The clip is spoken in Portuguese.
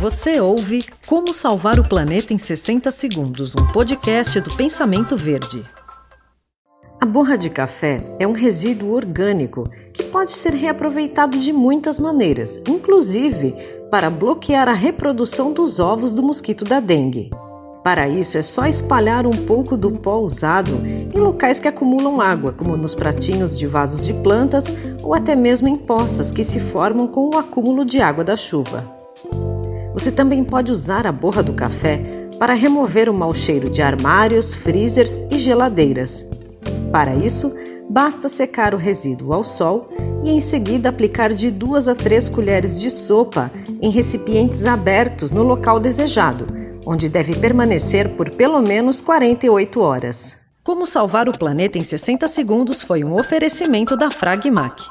Você ouve Como Salvar o Planeta em 60 Segundos, um podcast do Pensamento Verde. A borra de café é um resíduo orgânico que pode ser reaproveitado de muitas maneiras, inclusive para bloquear a reprodução dos ovos do mosquito da dengue. Para isso, é só espalhar um pouco do pó usado em locais que acumulam água, como nos pratinhos de vasos de plantas ou até mesmo em poças que se formam com o acúmulo de água da chuva. Você também pode usar a borra do café para remover o mau cheiro de armários, freezers e geladeiras. Para isso, basta secar o resíduo ao sol e em seguida aplicar de 2 a 3 colheres de sopa em recipientes abertos no local desejado, onde deve permanecer por pelo menos 48 horas. Como salvar o planeta em 60 segundos foi um oferecimento da Fragmac.